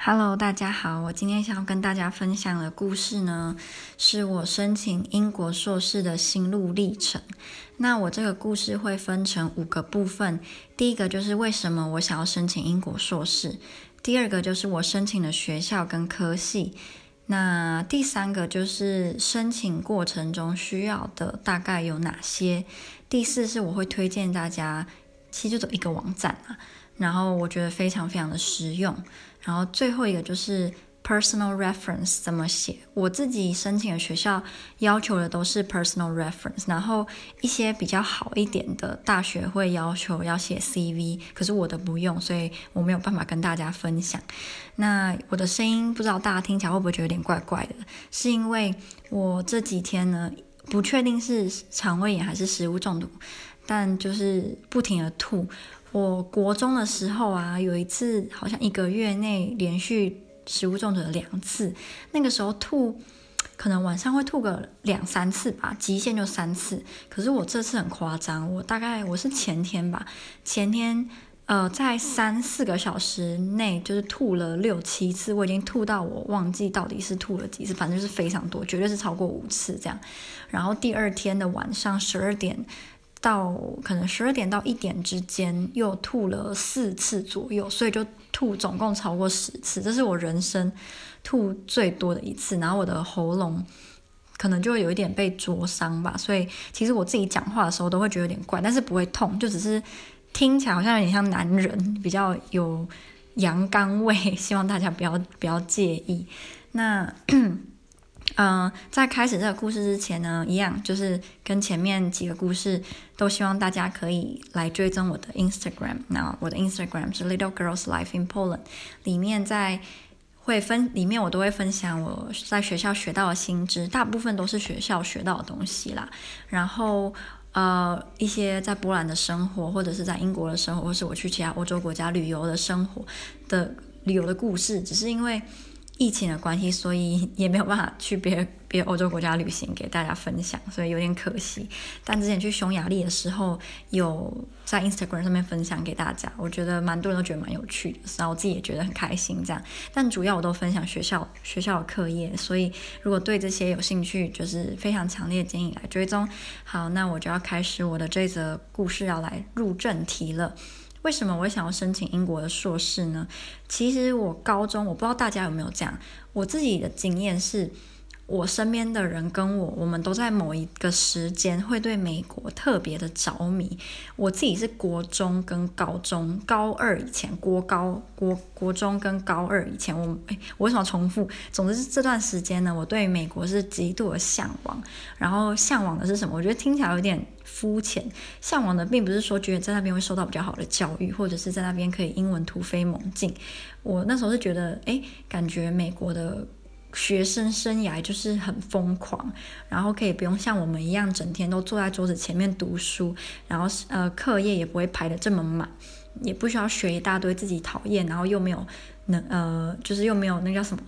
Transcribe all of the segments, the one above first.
Hello，大家好，我今天想要跟大家分享的故事呢，是我申请英国硕士的心路历程。那我这个故事会分成五个部分，第一个就是为什么我想要申请英国硕士，第二个就是我申请的学校跟科系，那第三个就是申请过程中需要的大概有哪些，第四是我会推荐大家，其实就一个网站啊。然后我觉得非常非常的实用。然后最后一个就是 personal reference 怎么写？我自己申请的学校要求的都是 personal reference，然后一些比较好一点的大学会要求要写 CV，可是我的不用，所以我没有办法跟大家分享。那我的声音不知道大家听起来会不会觉得有点怪怪的？是因为我这几天呢，不确定是肠胃炎还是食物中毒，但就是不停的吐。我国中的时候啊，有一次好像一个月内连续食物中毒了两次，那个时候吐，可能晚上会吐个两三次吧，极限就三次。可是我这次很夸张，我大概我是前天吧，前天呃在三四个小时内就是吐了六七次，我已经吐到我忘记到底是吐了几次，反正就是非常多，绝对是超过五次这样。然后第二天的晚上十二点。到可能十二点到一点之间，又吐了四次左右，所以就吐总共超过十次，这是我人生吐最多的一次。然后我的喉咙可能就会有一点被灼伤吧，所以其实我自己讲话的时候都会觉得有点怪，但是不会痛，就只是听起来好像有点像男人，比较有阳刚味，希望大家不要 不要介意。那。嗯、在开始这个故事之前呢，一样就是跟前面几个故事，都希望大家可以来追踪我的 Instagram。那我的 Instagram 是 Little Girls Life in Poland，里面在会分，里面我都会分享我在学校学到的新知，大部分都是学校学到的东西啦。然后呃，一些在波兰的生活，或者是在英国的生活，或是我去其他欧洲国家旅游的生活的旅游的故事，只是因为。疫情的关系，所以也没有办法去别别欧洲国家旅行给大家分享，所以有点可惜。但之前去匈牙利的时候，有在 Instagram 上面分享给大家，我觉得蛮多人都觉得蛮有趣的，然后我自己也觉得很开心。这样，但主要我都分享学校学校的课业，所以如果对这些有兴趣，就是非常强烈建议来追踪。好，那我就要开始我的这则故事，要来入正题了。为什么我想要申请英国的硕士呢？其实我高中，我不知道大家有没有这样，我自己的经验是。我身边的人跟我，我们都在某一个时间会对美国特别的着迷。我自己是国中跟高中，高二以前，国高国国中跟高二以前，我诶，我为什么重复？总之是这段时间呢，我对美国是极度的向往。然后向往的是什么？我觉得听起来有点肤浅。向往的并不是说觉得在那边会受到比较好的教育，或者是在那边可以英文突飞猛进。我那时候是觉得，诶，感觉美国的。学生生涯就是很疯狂，然后可以不用像我们一样整天都坐在桌子前面读书，然后呃课业也不会排得这么满，也不需要学一大堆自己讨厌，然后又没有能呃就是又没有那叫什么。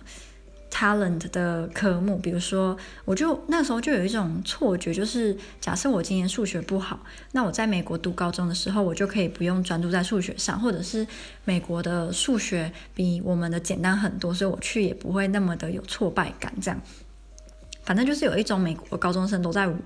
Talent 的科目，比如说，我就那时候就有一种错觉，就是假设我今年数学不好，那我在美国读高中的时候，我就可以不用专注在数学上，或者是美国的数学比我们的简单很多，所以我去也不会那么的有挫败感。这样，反正就是有一种美国高中生都在玩，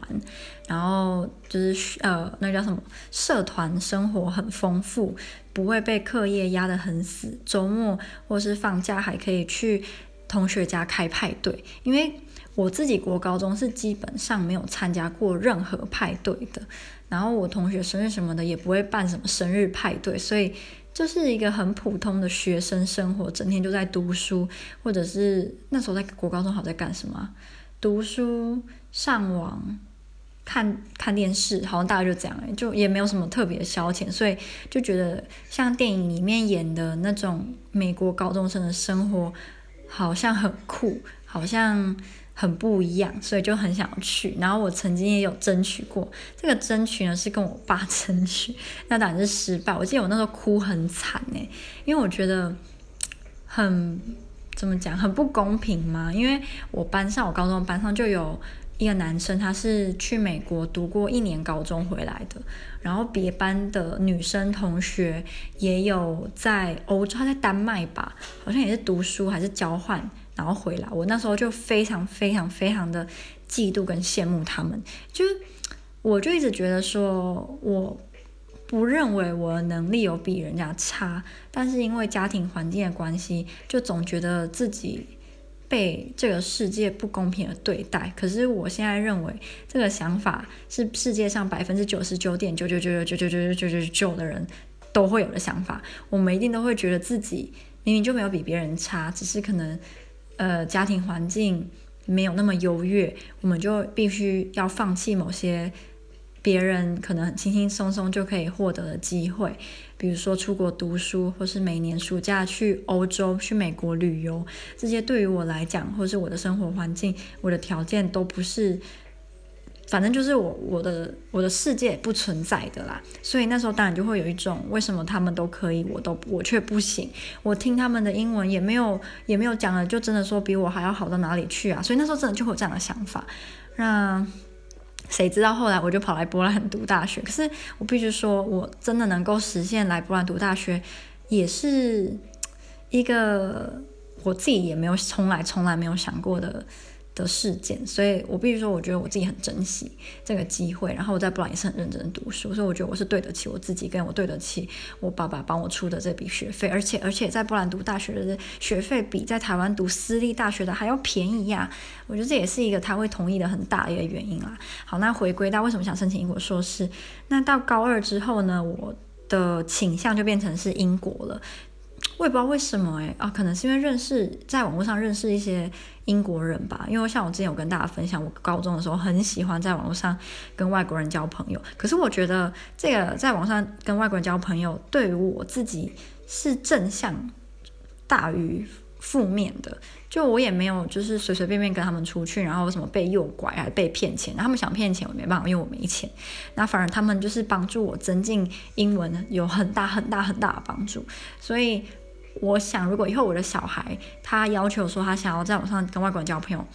然后就是呃，那叫什么，社团生活很丰富，不会被课业压得很死，周末或是放假还可以去。同学家开派对，因为我自己国高中是基本上没有参加过任何派对的，然后我同学生日什么的也不会办什么生日派对，所以就是一个很普通的学生生活，整天就在读书，或者是那时候在国高中好在干什么？读书、上网、看看电视，好像大概就这样，就也没有什么特别的消遣，所以就觉得像电影里面演的那种美国高中生的生活。好像很酷，好像很不一样，所以就很想去。然后我曾经也有争取过，这个争取呢是跟我爸争取，那当然是失败。我记得我那时候哭很惨诶，因为我觉得很怎么讲，很不公平嘛。因为我班上，我高中班上就有一个男生，他是去美国读过一年高中回来的，然后别班的女生同学也有在欧洲，他在丹麦吧，好像也是读书还是交换，然后回来。我那时候就非常非常非常的嫉妒跟羡慕他们，就我就一直觉得说，我不认为我的能力有比人家差，但是因为家庭环境的关系，就总觉得自己。被这个世界不公平的对待，可是我现在认为这个想法是世界上百分之九十九点九九九九九九九九九九的人都会有的想法。我们一定都会觉得自己明明就没有比别人差，只是可能呃家庭环境没有那么优越，我们就必须要放弃某些。别人可能轻轻松松就可以获得的机会，比如说出国读书，或是每年暑假去欧洲、去美国旅游，这些对于我来讲，或是我的生活环境、我的条件都不是，反正就是我我的我的世界不存在的啦。所以那时候当然就会有一种，为什么他们都可以，我都我却不行？我听他们的英文也没有也没有讲了，就真的说比我还要好到哪里去啊？所以那时候真的就会有这样的想法。那。谁知道后来我就跑来波兰读大学，可是我必须说，我真的能够实现来波兰读大学，也是一个我自己也没有从来从来没有想过的。的事件，所以我必须说，我觉得我自己很珍惜这个机会。然后我在波兰也是很认真读书，所以我觉得我是对得起我自己，跟我对得起我爸爸帮我出的这笔学费。而且，而且在波兰读大学的学费比在台湾读私立大学的还要便宜呀！我觉得这也是一个他会同意的很大的一个原因啦。好，那回归到为什么想申请英国硕士？那到高二之后呢，我的倾向就变成是英国了。我也不知道为什么哎啊，可能是因为认识在网络上认识一些英国人吧。因为像我之前有跟大家分享，我高中的时候很喜欢在网络上跟外国人交朋友。可是我觉得这个在网上跟外国人交朋友，对于我自己是正向大于负面的。就我也没有就是随随便便跟他们出去，然后什么被诱拐还被骗钱。他们想骗钱我没办法，因为我没钱。那反而他们就是帮助我增进英文，有很大很大很大的帮助。所以。我想，如果以后我的小孩他要求说他想要在网上跟外国人交朋友，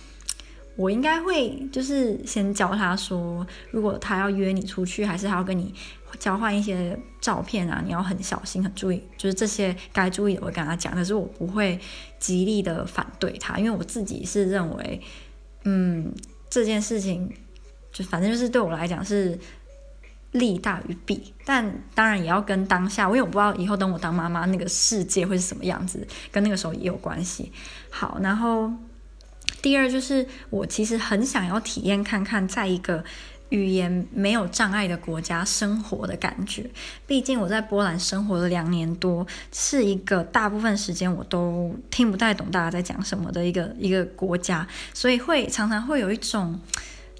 我应该会就是先教他说，如果他要约你出去，还是他要跟你交换一些照片啊，你要很小心、很注意，就是这些该注意的，我会跟他讲。可是我不会极力的反对他，因为我自己是认为，嗯，这件事情就反正就是对我来讲是。利大于弊，但当然也要跟当下，因为我不知道以后等我当妈妈，那个世界会是什么样子，跟那个时候也有关系。好，然后第二就是我其实很想要体验看看，在一个语言没有障碍的国家生活的感觉。毕竟我在波兰生活了两年多，是一个大部分时间我都听不太懂大家在讲什么的一个一个国家，所以会常常会有一种。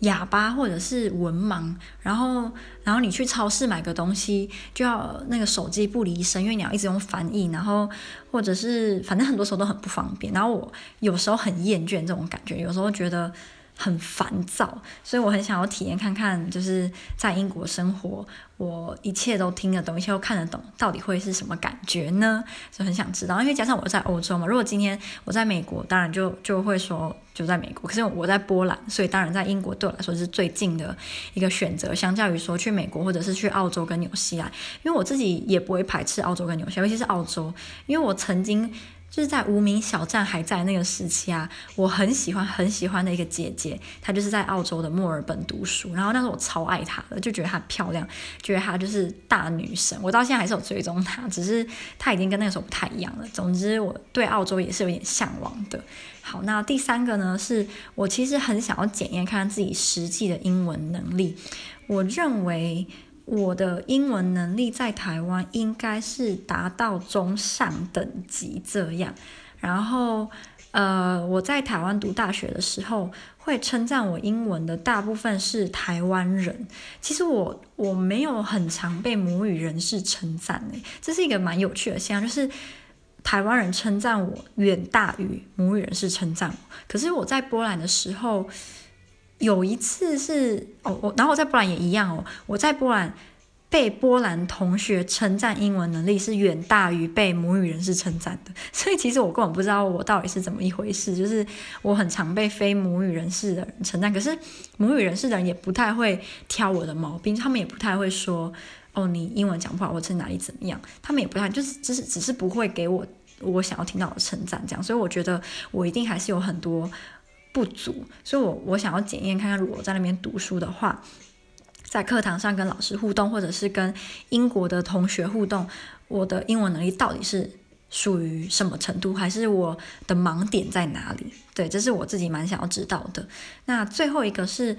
哑巴或者是文盲，然后，然后你去超市买个东西，就要那个手机不离身，因为你要一直用翻译，然后或者是反正很多时候都很不方便。然后我有时候很厌倦这种感觉，有时候觉得。很烦躁，所以我很想要体验看看，就是在英国生活，我一切都听得懂，一切都看得懂，到底会是什么感觉呢？就很想知道，因为加上我在欧洲嘛，如果今天我在美国，当然就就会说就在美国，可是我在波兰，所以当然在英国对我来说是最近的一个选择，相较于说去美国或者是去澳洲跟纽西兰，因为我自己也不会排斥澳洲跟纽西兰，尤其是澳洲，因为我曾经。就是在无名小站还在那个时期啊，我很喜欢很喜欢的一个姐姐，她就是在澳洲的墨尔本读书，然后那时候我超爱她的，就觉得她漂亮，觉得她就是大女神。我到现在还是有追踪她，只是她已经跟那个时候不太一样了。总之，我对澳洲也是有点向往的。好，那第三个呢，是我其实很想要检验看看自己实际的英文能力。我认为。我的英文能力在台湾应该是达到中上等级这样，然后，呃，我在台湾读大学的时候，会称赞我英文的大部分是台湾人。其实我我没有很常被母语人士称赞诶，这是一个蛮有趣的现象，就是台湾人称赞我远大于母语人士称赞我。可是我在波兰的时候。有一次是哦，我然后我在波兰也一样哦。我在波兰被波兰同学称赞英文能力是远大于被母语人士称赞的，所以其实我根本不知道我到底是怎么一回事。就是我很常被非母语人士的人称赞，可是母语人士的人也不太会挑我的毛病，他们也不太会说哦，你英文讲不好或者哪里怎么样，他们也不太就是只是只是不会给我我想要听到的称赞这样。所以我觉得我一定还是有很多不足，所以我我想要检验看看，如果我在那边读书的话。在课堂上跟老师互动，或者是跟英国的同学互动，我的英文能力到底是属于什么程度，还是我的盲点在哪里？对，这是我自己蛮想要知道的。那最后一个是，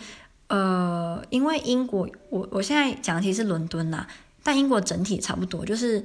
呃，因为英国，我我现在讲的其实是伦敦啦，但英国整体差不多，就是。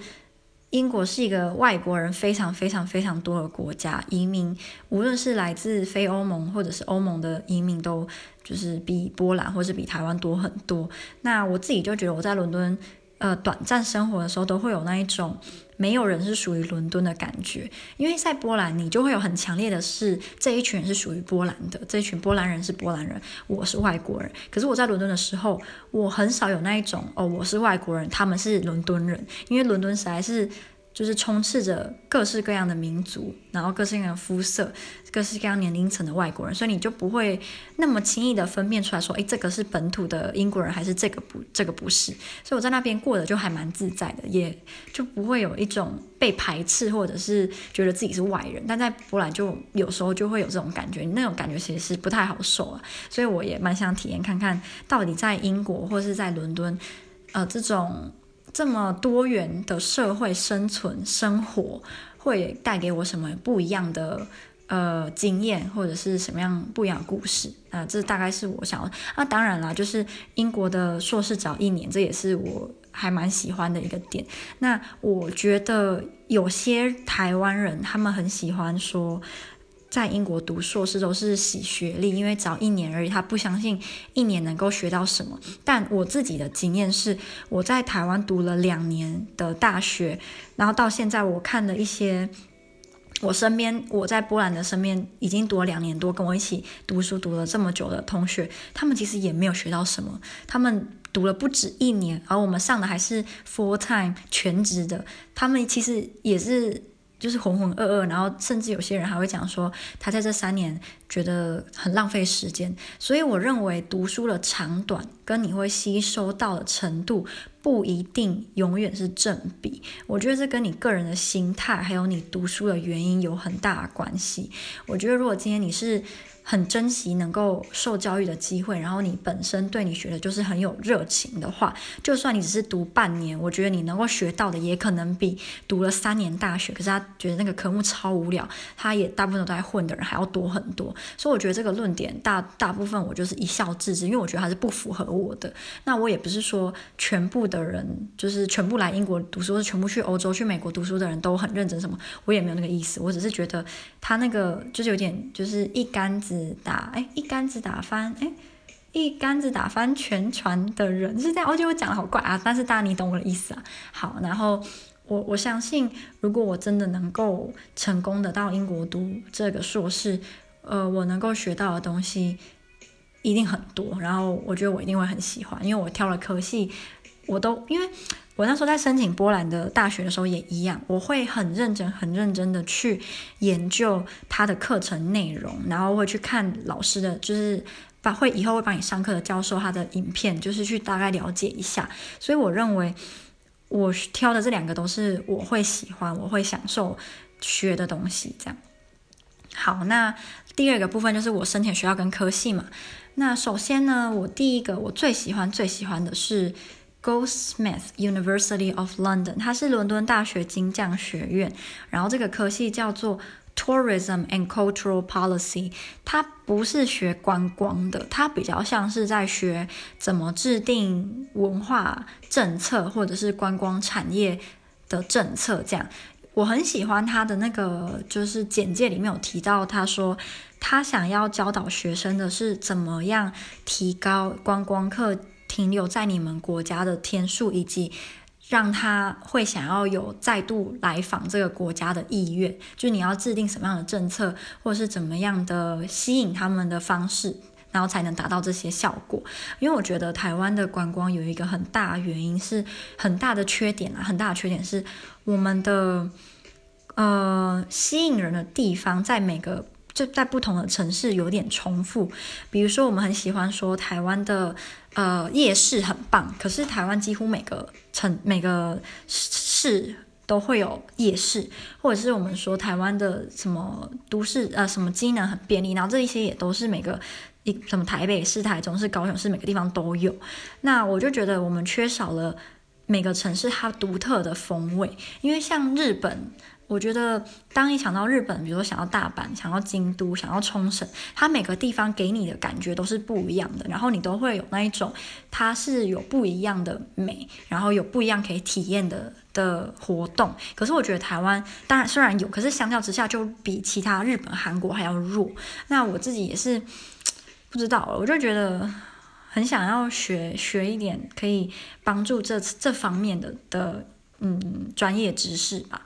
英国是一个外国人非常非常非常多的国家，移民无论是来自非欧盟或者是欧盟的移民，都就是比波兰或是比台湾多很多。那我自己就觉得我在伦敦，呃，短暂生活的时候，都会有那一种。没有人是属于伦敦的感觉，因为在波兰，你就会有很强烈的是这一群人是属于波兰的，这一群波兰人是波兰人，我是外国人。可是我在伦敦的时候，我很少有那一种哦，我是外国人，他们是伦敦人，因为伦敦实在是。就是充斥着各式各样的民族，然后各式各样的肤色、各式各样年龄层的外国人，所以你就不会那么轻易的分辨出来说，诶，这个是本土的英国人，还是这个不，这个不是。所以我在那边过得就还蛮自在的，也就不会有一种被排斥，或者是觉得自己是外人。但在波兰就有时候就会有这种感觉，那种感觉其实是不太好受啊。所以我也蛮想体验看看到底在英国或是在伦敦，呃，这种。这么多元的社会生存生活，会带给我什么不一样的呃经验，或者是什么样不一样的故事？啊、这大概是我想要。那、当然啦，就是英国的硕士早一年，这也是我还蛮喜欢的一个点。那我觉得有些台湾人他们很喜欢说。在英国读硕士都是洗学历，因为只要一年而已，他不相信一年能够学到什么。但我自己的经验是，我在台湾读了两年的大学，然后到现在我看了一些我身边我在波兰的身边已经读了两年多，跟我一起读书读了这么久的同学，他们其实也没有学到什么。他们读了不止一年，而我们上的还是 full time 全职的，他们其实也是。就是浑浑噩噩，然后甚至有些人还会讲说，他在这三年觉得很浪费时间。所以我认为读书的长短跟你会吸收到的程度不一定永远是正比。我觉得这跟你个人的心态还有你读书的原因有很大的关系。我觉得如果今天你是。很珍惜能够受教育的机会，然后你本身对你学的就是很有热情的话，就算你只是读半年，我觉得你能够学到的也可能比读了三年大学，可是他觉得那个科目超无聊，他也大部分都在混的人还要多很多。所以我觉得这个论点大大部分我就是一笑置之，因为我觉得还是不符合我的。那我也不是说全部的的人就是全部来英国读书，或者全部去欧洲、去美国读书的人都很认真什么，我也没有那个意思。我只是觉得他那个就是有点就是一竿子。打哎，一竿子打翻哎，一竿子打翻全船的人是这样。我觉得我讲的好怪啊，但是大家你懂我的意思啊。好，然后我我相信，如果我真的能够成功的到英国读这个硕士，呃，我能够学到的东西一定很多。然后我觉得我一定会很喜欢，因为我挑了科系，我都因为。我那时候在申请波兰的大学的时候也一样，我会很认真、很认真的去研究他的课程内容，然后会去看老师的，就是把会以后会帮你上课的教授他的影片，就是去大概了解一下。所以我认为我挑的这两个都是我会喜欢、我会享受学的东西。这样。好，那第二个部分就是我申请学校跟科系嘛。那首先呢，我第一个我最喜欢、最喜欢的是。Goldsmith University of London，它是伦敦大学金匠学院，然后这个科系叫做 Tourism and Cultural Policy，它不是学观光的，它比较像是在学怎么制定文化政策或者是观光产业的政策。这样，我很喜欢他的那个，就是简介里面有提到，他说他想要教导学生的是怎么样提高观光客。停留在你们国家的天数，以及让他会想要有再度来访这个国家的意愿，就你要制定什么样的政策，或者是怎么样的吸引他们的方式，然后才能达到这些效果。因为我觉得台湾的观光有一个很大原因是很大的缺点啊，很大的缺点是我们的呃吸引人的地方在每个就在不同的城市有点重复。比如说，我们很喜欢说台湾的呃夜市很棒，可是台湾几乎每个城每个市。都会有夜市，或者是我们说台湾的什么都市呃什么机能很便利，然后这一些也都是每个一什么台北市、台中市、高雄市每个地方都有。那我就觉得我们缺少了每个城市它独特的风味，因为像日本。我觉得，当你想到日本，比如说想要大阪、想要京都、想要冲绳，它每个地方给你的感觉都是不一样的，然后你都会有那一种，它是有不一样的美，然后有不一样可以体验的的活动。可是我觉得台湾，当然虽然有，可是相较之下就比其他日本、韩国还要弱。那我自己也是不知道，我就觉得很想要学学一点可以帮助这这方面的的嗯专业知识吧。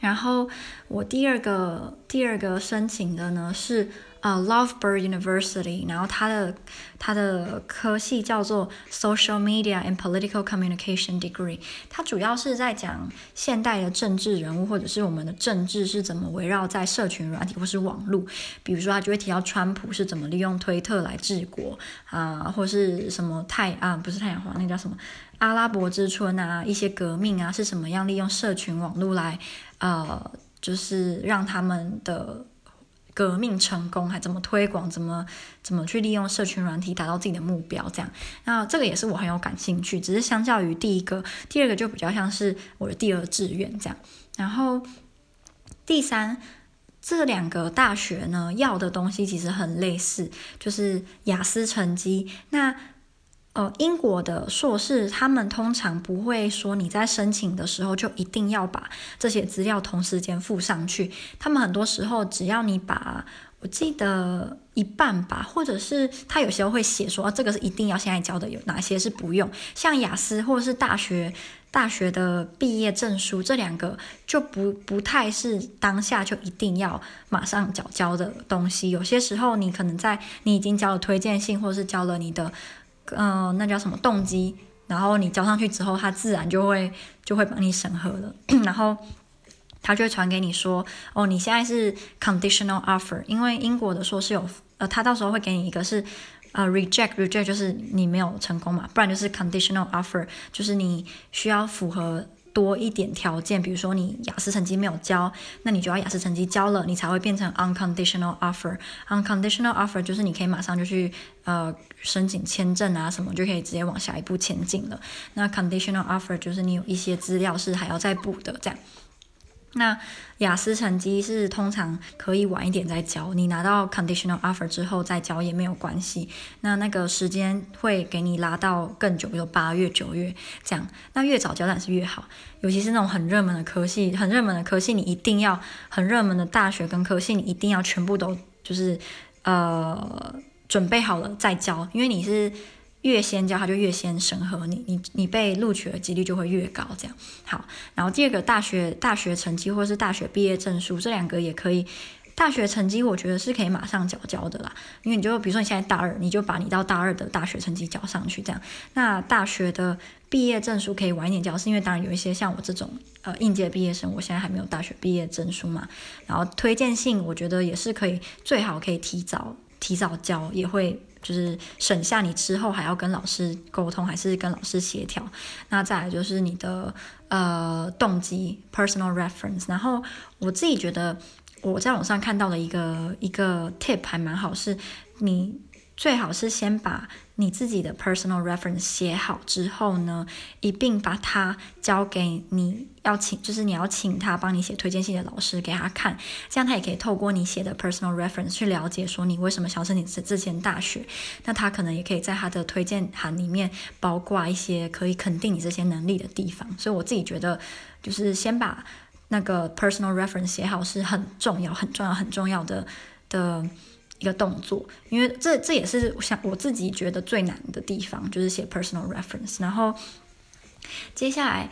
然后我第二个第二个申请的呢是啊、Lovebird University，然后它的它的科系叫做 Social Media and Political Communication Degree，它主要是在讲现代的政治人物或者是我们的政治是怎么围绕在社群软体或是网络，比如说他就会提到川普是怎么利用推特来治国啊，或是什么太啊不是太阳花，那叫什么阿拉伯之春啊，一些革命啊是什么样利用社群网络来。呃，就是让他们的革命成功，还怎么推广，怎么怎么去利用社群软体达到自己的目标，这样。那这个也是我很有感兴趣，只是相较于第一个，第二个就比较像是我的第二志愿这样。然后第三，这两个大学呢，要的东西其实很类似，就是雅思成绩。那呃，英国的硕士，他们通常不会说你在申请的时候就一定要把这些资料同时间附上去。他们很多时候只要你把，我记得一半吧，或者是他有时候会写说，啊，这个是一定要现在交的，有哪些是不用。像雅思或者是大学大学的毕业证书，这两个就不不太是当下就一定要马上缴交的东西。有些时候你可能在你已经交了推荐信，或者是交了你的。嗯、那叫什么动机？然后你交上去之后，他自然就会就会帮你审核了。然后他就会传给你说，哦，你现在是 conditional offer，因为英国的说是有，呃，他到时候会给你一个是呃 reject reject，就是你没有成功嘛，不然就是 conditional offer，就是你需要符合。多一点条件，比如说你雅思成绩没有交，那你就要雅思成绩交了，你才会变成 unconditional offer。unconditional offer 就是你可以马上就去呃申请签证啊什么，就可以直接往下一步前进了。那 conditional offer 就是你有一些资料是还要再补的这样。那雅思成绩是通常可以晚一点再交，你拿到 conditional offer 之后再交也没有关系。那那个时间会给你拉到更久，比如八月、九月这样。那越早交当然是越好，尤其是那种很热门的科系，很热门的科系你一定要很热门的大学跟科系你一定要全部都就是呃准备好了再交，因为你是。越先交，他就越先审核你，你你被录取的几率就会越高。这样好，然后第二个大学大学成绩或是大学毕业证书，这两个也可以。大学成绩我觉得是可以马上缴交的啦，因为你就比如说你现在大二，你就把你到大二的大学成绩交上去，这样。那大学的毕业证书可以晚一点交，是因为当然有一些像我这种呃应届毕业生，我现在还没有大学毕业证书嘛。然后推荐信我觉得也是可以，最好可以提早提早交，也会。就是省下你之后还要跟老师沟通，还是跟老师协调。那再来就是你的呃动机 （personal reference）。然后我自己觉得我在网上看到的一个一个 tip 还蛮好，是你。最好是先把你自己的 personal reference 写好之后呢，一并把它交给你要请，就是你要请他帮你写推荐信的老师给他看，这样他也可以透过你写的 personal reference 去了解说你为什么想申请这这间大学。那他可能也可以在他的推荐函里面包括一些可以肯定你这些能力的地方。所以我自己觉得，就是先把那个 personal reference 写好是很重要、很重要、很重要的的。一个动作，因为这这也是想我自己觉得最难的地方，就是写 personal reference。然后接下来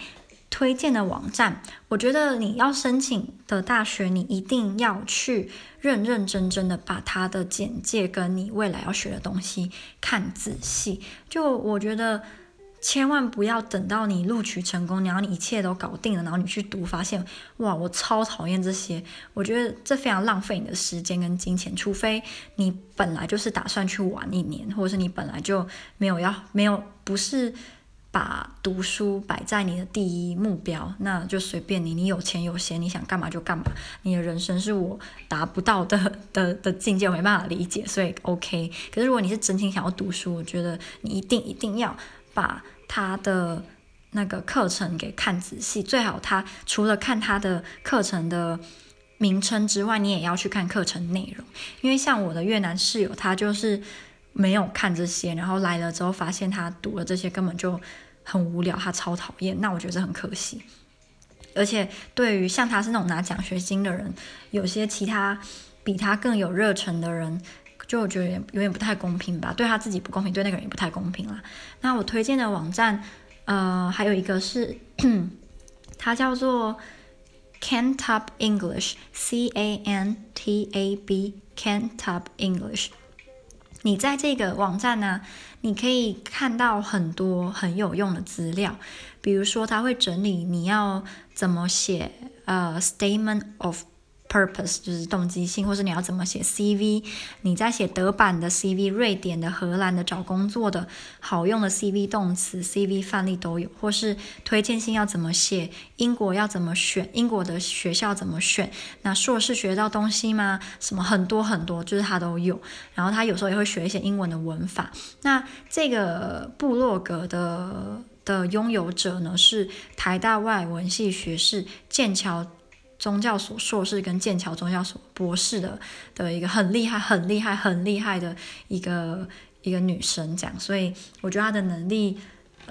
推荐的网站，我觉得你要申请的大学，你一定要去认认真真的把它的简介跟你未来要学的东西看仔细。就我觉得，千万不要等到你录取成功，然后你一切都搞定了，然后你去读，发现哇，我超讨厌这些。我觉得这非常浪费你的时间跟金钱，除非你本来就是打算去玩一年，或者是你本来就没有要没有不是。把读书摆在你的第一目标，那就随便你。你有钱有闲，你想干嘛就干嘛。你的人生是我达不到的的的境界，我没办法理解，所以 OK。可是如果你是真心想要读书，我觉得你一定一定要把他的那个课程给看仔细。最好他除了看他的课程的名称之外，你也要去看课程内容。因为像我的越南室友，他就是。没有看这些，然后来了之后发现他读了这些根本就很无聊，他超讨厌。那我觉得很可惜。而且对于像他是那种拿奖学金的人，有些其他比他更有热忱的人，就我觉得有点，有点不太公平吧。对他自己不公平，对那个人也不太公平啦。那我推荐的网站，呃，还有一个是，它叫做 Cantab English，C A N T A B，Cantab English。你在这个网站呢，你可以看到很多很有用的资料，比如说它会整理你要怎么写，呃，statement of。Purpose 就是动机性，或是你要怎么写 CV，你在写德版的 CV、瑞典的、荷兰的找工作的好用的 CV 动词、CV 范例都有，或是推荐信要怎么写，英国要怎么选，英国的学校怎么选，那硕士学到东西吗？什么很多很多，就是他都有。然后他有时候也会学一些英文的文法。那这个部落格的的拥有者呢，是台大外文系学士剑桥。宗教所硕士跟剑桥宗教所博士的的一个很厉害、很厉害、很厉害的一个一个女生，这样，所以我觉得她的能力，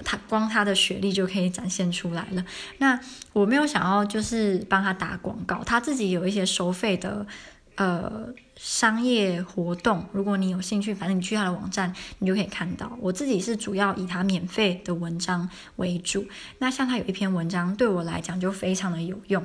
她光她的学历就可以展现出来了。那我没有想要就是帮她打广告，她自己有一些收费的呃商业活动，如果你有兴趣，反正你去她的网站，你就可以看到。我自己是主要以她免费的文章为主。那像她有一篇文章对我来讲就非常的有用。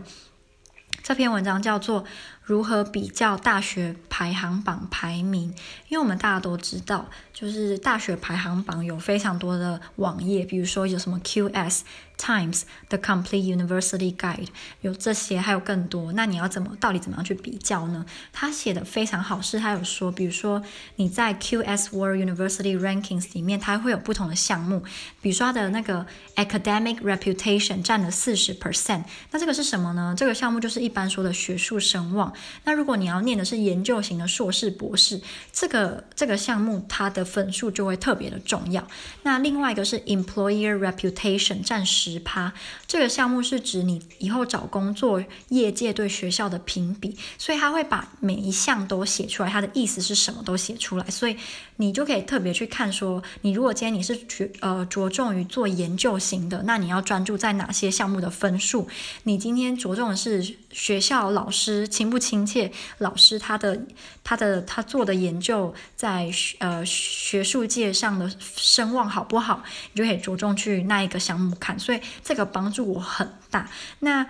这篇文章叫做《如何比较大学排行榜排名》，因为我们大家都知道，就是大学排行榜有非常多的网页，比如说有什么 QS。Times The Complete University Guide 有这些，还有更多。那你要怎么，到底怎么样去比较呢？他写的非常好，是他有说，比如说你在 QS World University Rankings 里面，它会有不同的项目，比如说它的那个 Academic Reputation 占了四十 percent。那这个是什么呢？这个项目就是一般说的学术声望。那如果你要念的是研究型的硕士、博士，这个这个项目它的分数就会特别的重要。那另外一个是 Employer Reputation 占十。趴，这个项目是指你以后找工作业界对学校的评比，所以他会把每一项都写出来，他的意思是什么都写出来，所以你就可以特别去看说，你如果今天你是着呃着重于做研究型的，那你要专注在哪些项目的分数？你今天着重的是学校老师亲不亲切，老师他的他的他做的研究在呃学术界上的声望好不好？你就可以着重去那一个项目看，所以。这个帮助我很大。那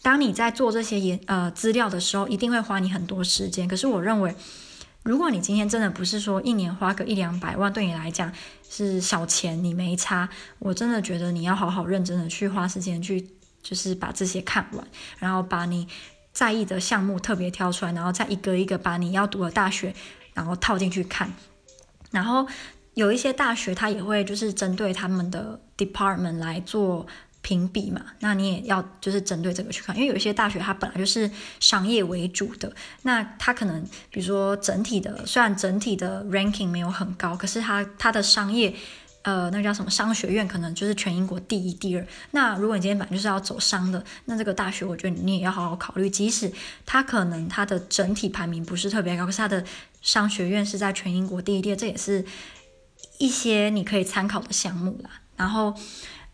当你在做这些研呃资料的时候，一定会花你很多时间。可是我认为，如果你今天真的不是说一年花个一两百万对你来讲是小钱，你没差。我真的觉得你要好好认真的去花时间去，就是把这些看完，然后把你在意的项目特别挑出来，然后再一个一个把你要读的大学然后套进去看，然后。有一些大学，它也会就是针对他们的 department 来做评比嘛。那你也要就是针对这个去看，因为有一些大学它本来就是商业为主的，那它可能比如说整体的，虽然整体的 ranking 没有很高，可是它它的商业，呃，那叫什么商学院，可能就是全英国第一、第二。那如果你今天本来就是要走商的，那这个大学我觉得你也要好好考虑，即使它可能它的整体排名不是特别高，可是它的商学院是在全英国第一、第二，这也是。一些你可以参考的项目啦，然后，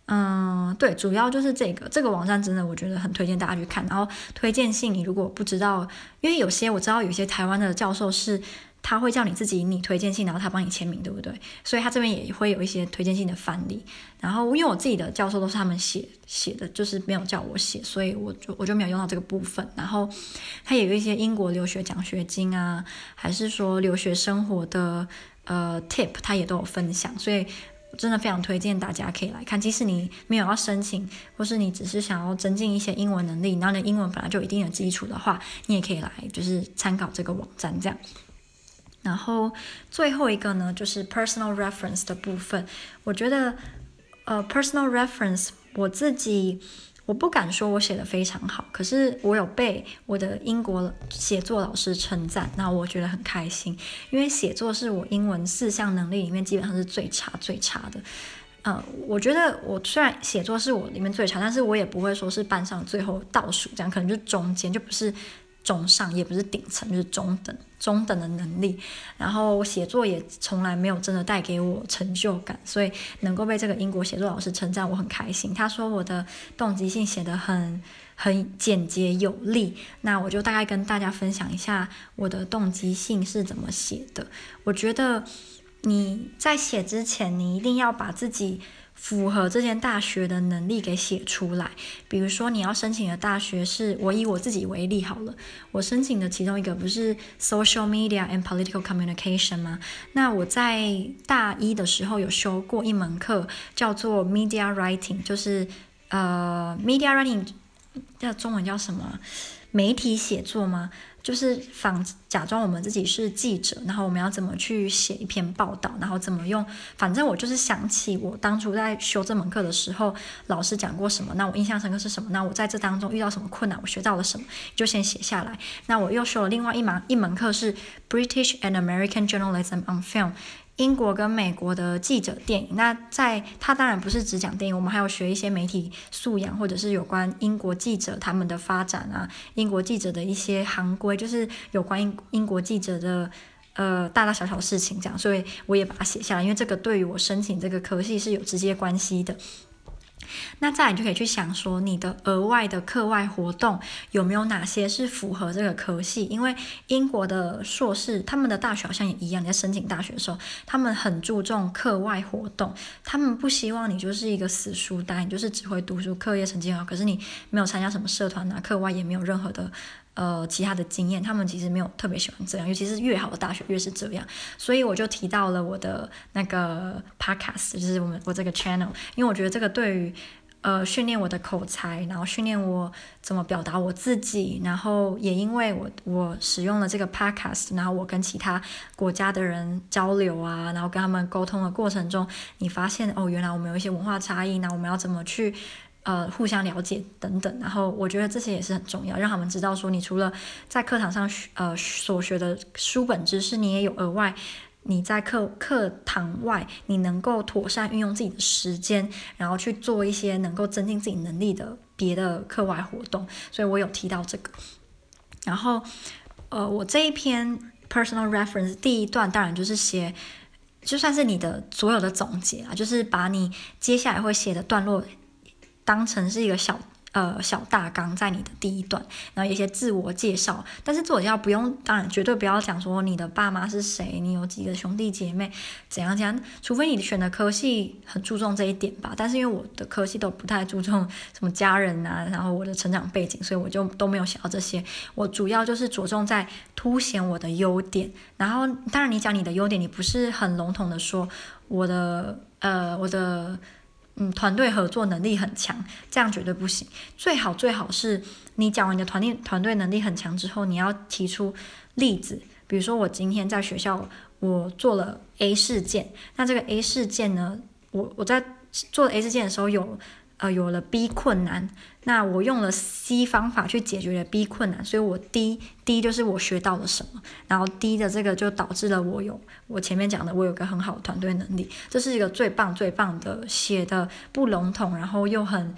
嗯，对，主要就是这个这个网站真的我觉得很推荐大家去看。然后推荐信，你如果不知道，因为有些我知道有些台湾的教授是他会叫你自己拟推荐信，然后他帮你签名，对不对？所以他这边也会有一些推荐信的范例。然后因为我自己的教授都是他们写写的，就是没有叫我写，所以我就我就没有用到这个部分。然后他也有一些英国留学奖学金啊，还是说留学生活的呃 tip，他也都有分享。所以真的非常推荐大家可以来看，即使你没有要申请，或是你只是想要增进一些英文能力，然后你的英文本来就有一定的基础的话，你也可以来就是参考这个网站这样。然后最后一个呢，就是 personal reference 的部分。我觉得，呃，personal reference 我自己我不敢说我写的非常好，可是我有被我的英国写作老师称赞，那我觉得很开心。因为写作是我英文四项能力里面基本上是最差最差的。呃，我觉得我虽然写作是我里面最差，但是我也不会说是班上最后倒数，这样可能就中间，就不是。中上也不是顶层，就是中等，中等的能力。然后写作也从来没有真的带给我成就感，所以能够被这个英国写作老师称赞，我很开心。他说我的动机性写得很很简洁有力，那我就大概跟大家分享一下我的动机性是怎么写的。我觉得你在写之前，你一定要把自己。符合这间大学的能力给写出来。比如说，你要申请的大学是，我以我自己为例好了，我申请的其中一个不是 Social Media and Political Communication 吗？那我在大一的时候有修过一门课，叫做 Media Writing，就是呃 Media Writing，叫中文叫什么？媒体写作吗？就是仿假装我们自己是记者，然后我们要怎么去写一篇报道，然后怎么用，反正我就是想起我当初在修这门课的时候，老师讲过什么，那我印象深刻是什么？那我在这当中遇到什么困难，我学到了什么，就先写下来。那我又修了另外一门一门课是 British and American Journalism on Film。英国跟美国的记者电影，那在他当然不是只讲电影，我们还要学一些媒体素养，或者是有关英国记者他们的发展啊，英国记者的一些行规，就是有关英英国记者的呃大大小小事情这样，所以我也把它写下来，因为这个对于我申请这个科系是有直接关系的。那再你就可以去想说，你的额外的课外活动有没有哪些是符合这个科系？因为英国的硕士，他们的大学好像也一样，在申请大学的时候，他们很注重课外活动，他们不希望你就是一个死书呆，你就是只会读书，课业成绩好，可是你没有参加什么社团啊，课外也没有任何的。呃，其他的经验，他们其实没有特别喜欢这样，尤其是越好的大学越是这样，所以我就提到了我的那个 podcast，就是我们我这个 channel，因为我觉得这个对于呃训练我的口才，然后训练我怎么表达我自己，然后也因为我我使用了这个 podcast，然后我跟其他国家的人交流啊，然后跟他们沟通的过程中，你发现哦，原来我们有一些文化差异，那我们要怎么去？呃，互相了解等等，然后我觉得这些也是很重要，让他们知道说，你除了在课堂上学呃所学的书本知识，你也有额外你在课课堂外，你能够妥善运用自己的时间，然后去做一些能够增进自己能力的别的课外活动。所以我有提到这个。然后，呃，我这一篇 personal reference 第一段当然就是写，就算是你的所有的总结啊，就是把你接下来会写的段落。当成是一个小呃小大纲，在你的第一段，然后一些自我介绍，但是自我介绍不用，当然绝对不要讲说你的爸妈是谁，你有几个兄弟姐妹，怎样怎样，除非你选的科系很注重这一点吧。但是因为我的科系都不太注重什么家人啊，然后我的成长背景，所以我就都没有写到这些。我主要就是着重在凸显我的优点，然后当然你讲你的优点，你不是很笼统的说我的呃我的。嗯，团队合作能力很强，这样绝对不行。最好最好是你讲完你的团队团队能力很强之后，你要提出例子。比如说，我今天在学校我做了 A 事件，那这个 A 事件呢，我我在做 A 事件的时候有。呃，有了 B 困难，那我用了 C 方法去解决了 B 困难，所以我 D D 就是我学到了什么，然后 D 的这个就导致了我有我前面讲的我有个很好的团队能力，这是一个最棒最棒的写的不笼统，然后又很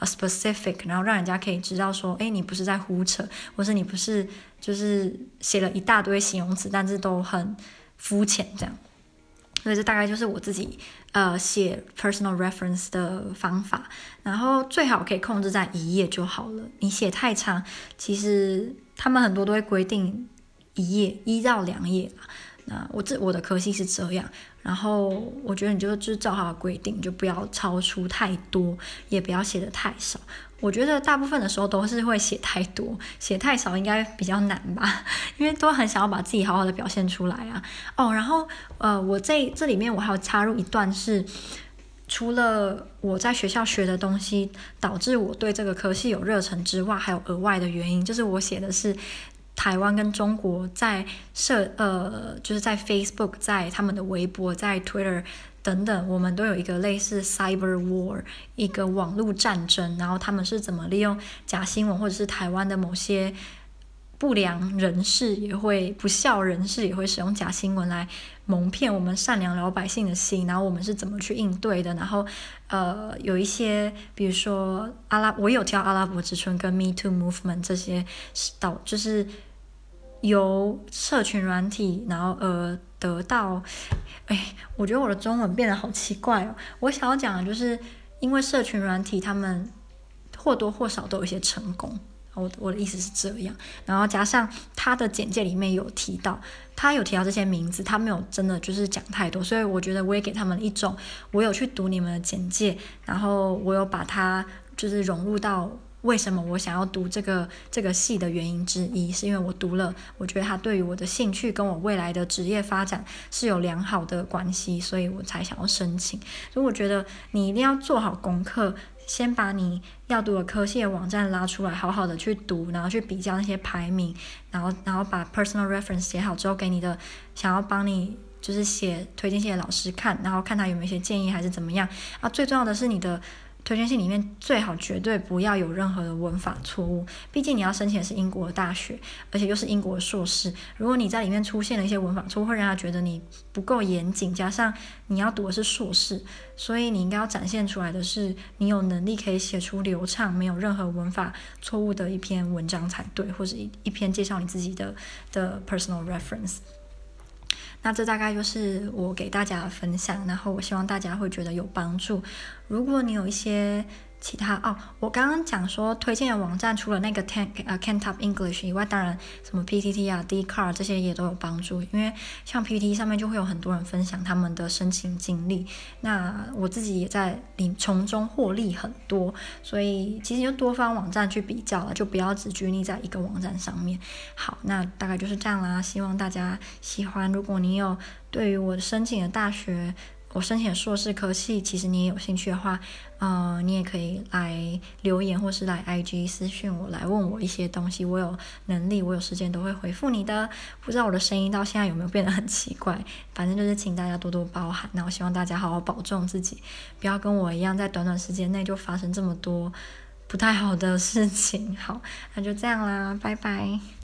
specific，然后让人家可以知道说，哎，你不是在胡扯，或是你不是就是写了一大堆形容词，但是都很肤浅这样。所以这大概就是我自己呃写 personal reference 的方法，然后最好可以控制在一页就好了。你写太长，其实他们很多都会规定一页一到两页，那我这我的科系是这样，然后我觉得你就就照它的规定，就不要超出太多，也不要写得太少。我觉得大部分的时候都是会写太多，写太少应该比较难吧，因为都很想要把自己好好的表现出来啊。哦，然后呃，我这这里面我还要插入一段是，除了我在学校学的东西导致我对这个科系有热忱之外，还有额外的原因，就是我写的是。台湾跟中国在社呃，就是在 Facebook，在他们的微博，在 Twitter 等等，我们都有一个类似 Cyber War，一个网络战争。然后他们是怎么利用假新闻，或者是台湾的某些不良人士也会不肖人士也会使用假新闻来蒙骗我们善良老百姓的心。然后我们是怎么去应对的？然后呃，有一些比如说阿拉，我有跳阿拉伯之春跟 Me Too Movement 这些导就是。由社群软体，然后呃得到，哎，我觉得我的中文变得好奇怪哦。我想要讲的就是，因为社群软体，他们或多或少都有一些成功。我我的意思是这样，然后加上他的简介里面有提到，他有提到这些名字，他没有真的就是讲太多，所以我觉得我也给他们一种，我有去读你们的简介，然后我有把它就是融入到。为什么我想要读这个这个系的原因之一，是因为我读了，我觉得它对于我的兴趣跟我未来的职业发展是有良好的关系，所以我才想要申请。所以我觉得你一定要做好功课，先把你要读的科系的网站拉出来，好好的去读，然后去比较那些排名，然后然后把 personal reference 写好之后，给你的想要帮你就是写推荐信的老师看，然后看他有没有一些建议还是怎么样啊。最重要的是你的。推荐信里面最好绝对不要有任何的文法错误，毕竟你要申请的是英国的大学，而且又是英国的硕士。如果你在里面出现了一些文法错误，会让他觉得你不够严谨。加上你要读的是硕士，所以你应该要展现出来的是你有能力可以写出流畅、没有任何文法错误的一篇文章才对，或者一一篇介绍你自己的的 personal reference。那这大概就是我给大家的分享，然后我希望大家会觉得有帮助。如果你有一些其他哦，我刚刚讲说推荐的网站，除了那个 Ten 呃 Kantop English 以外，当然什么 PTT 啊、Dcard 这些也都有帮助。因为像 PTT 上面就会有很多人分享他们的申请经历，那我自己也在里从中获利很多。所以其实就多方网站去比较了，就不要只拘泥在一个网站上面。好，那大概就是这样啦。希望大家喜欢。如果你有对于我申请的大学，我申请硕士科系，其实你也有兴趣的话，呃，你也可以来留言，或是来 IG 私讯我，来问我一些东西。我有能力，我有时间都会回复你的。不知道我的声音到现在有没有变得很奇怪？反正就是请大家多多包涵。那我希望大家好好保重自己，不要跟我一样，在短短时间内就发生这么多不太好的事情。好，那就这样啦，拜拜。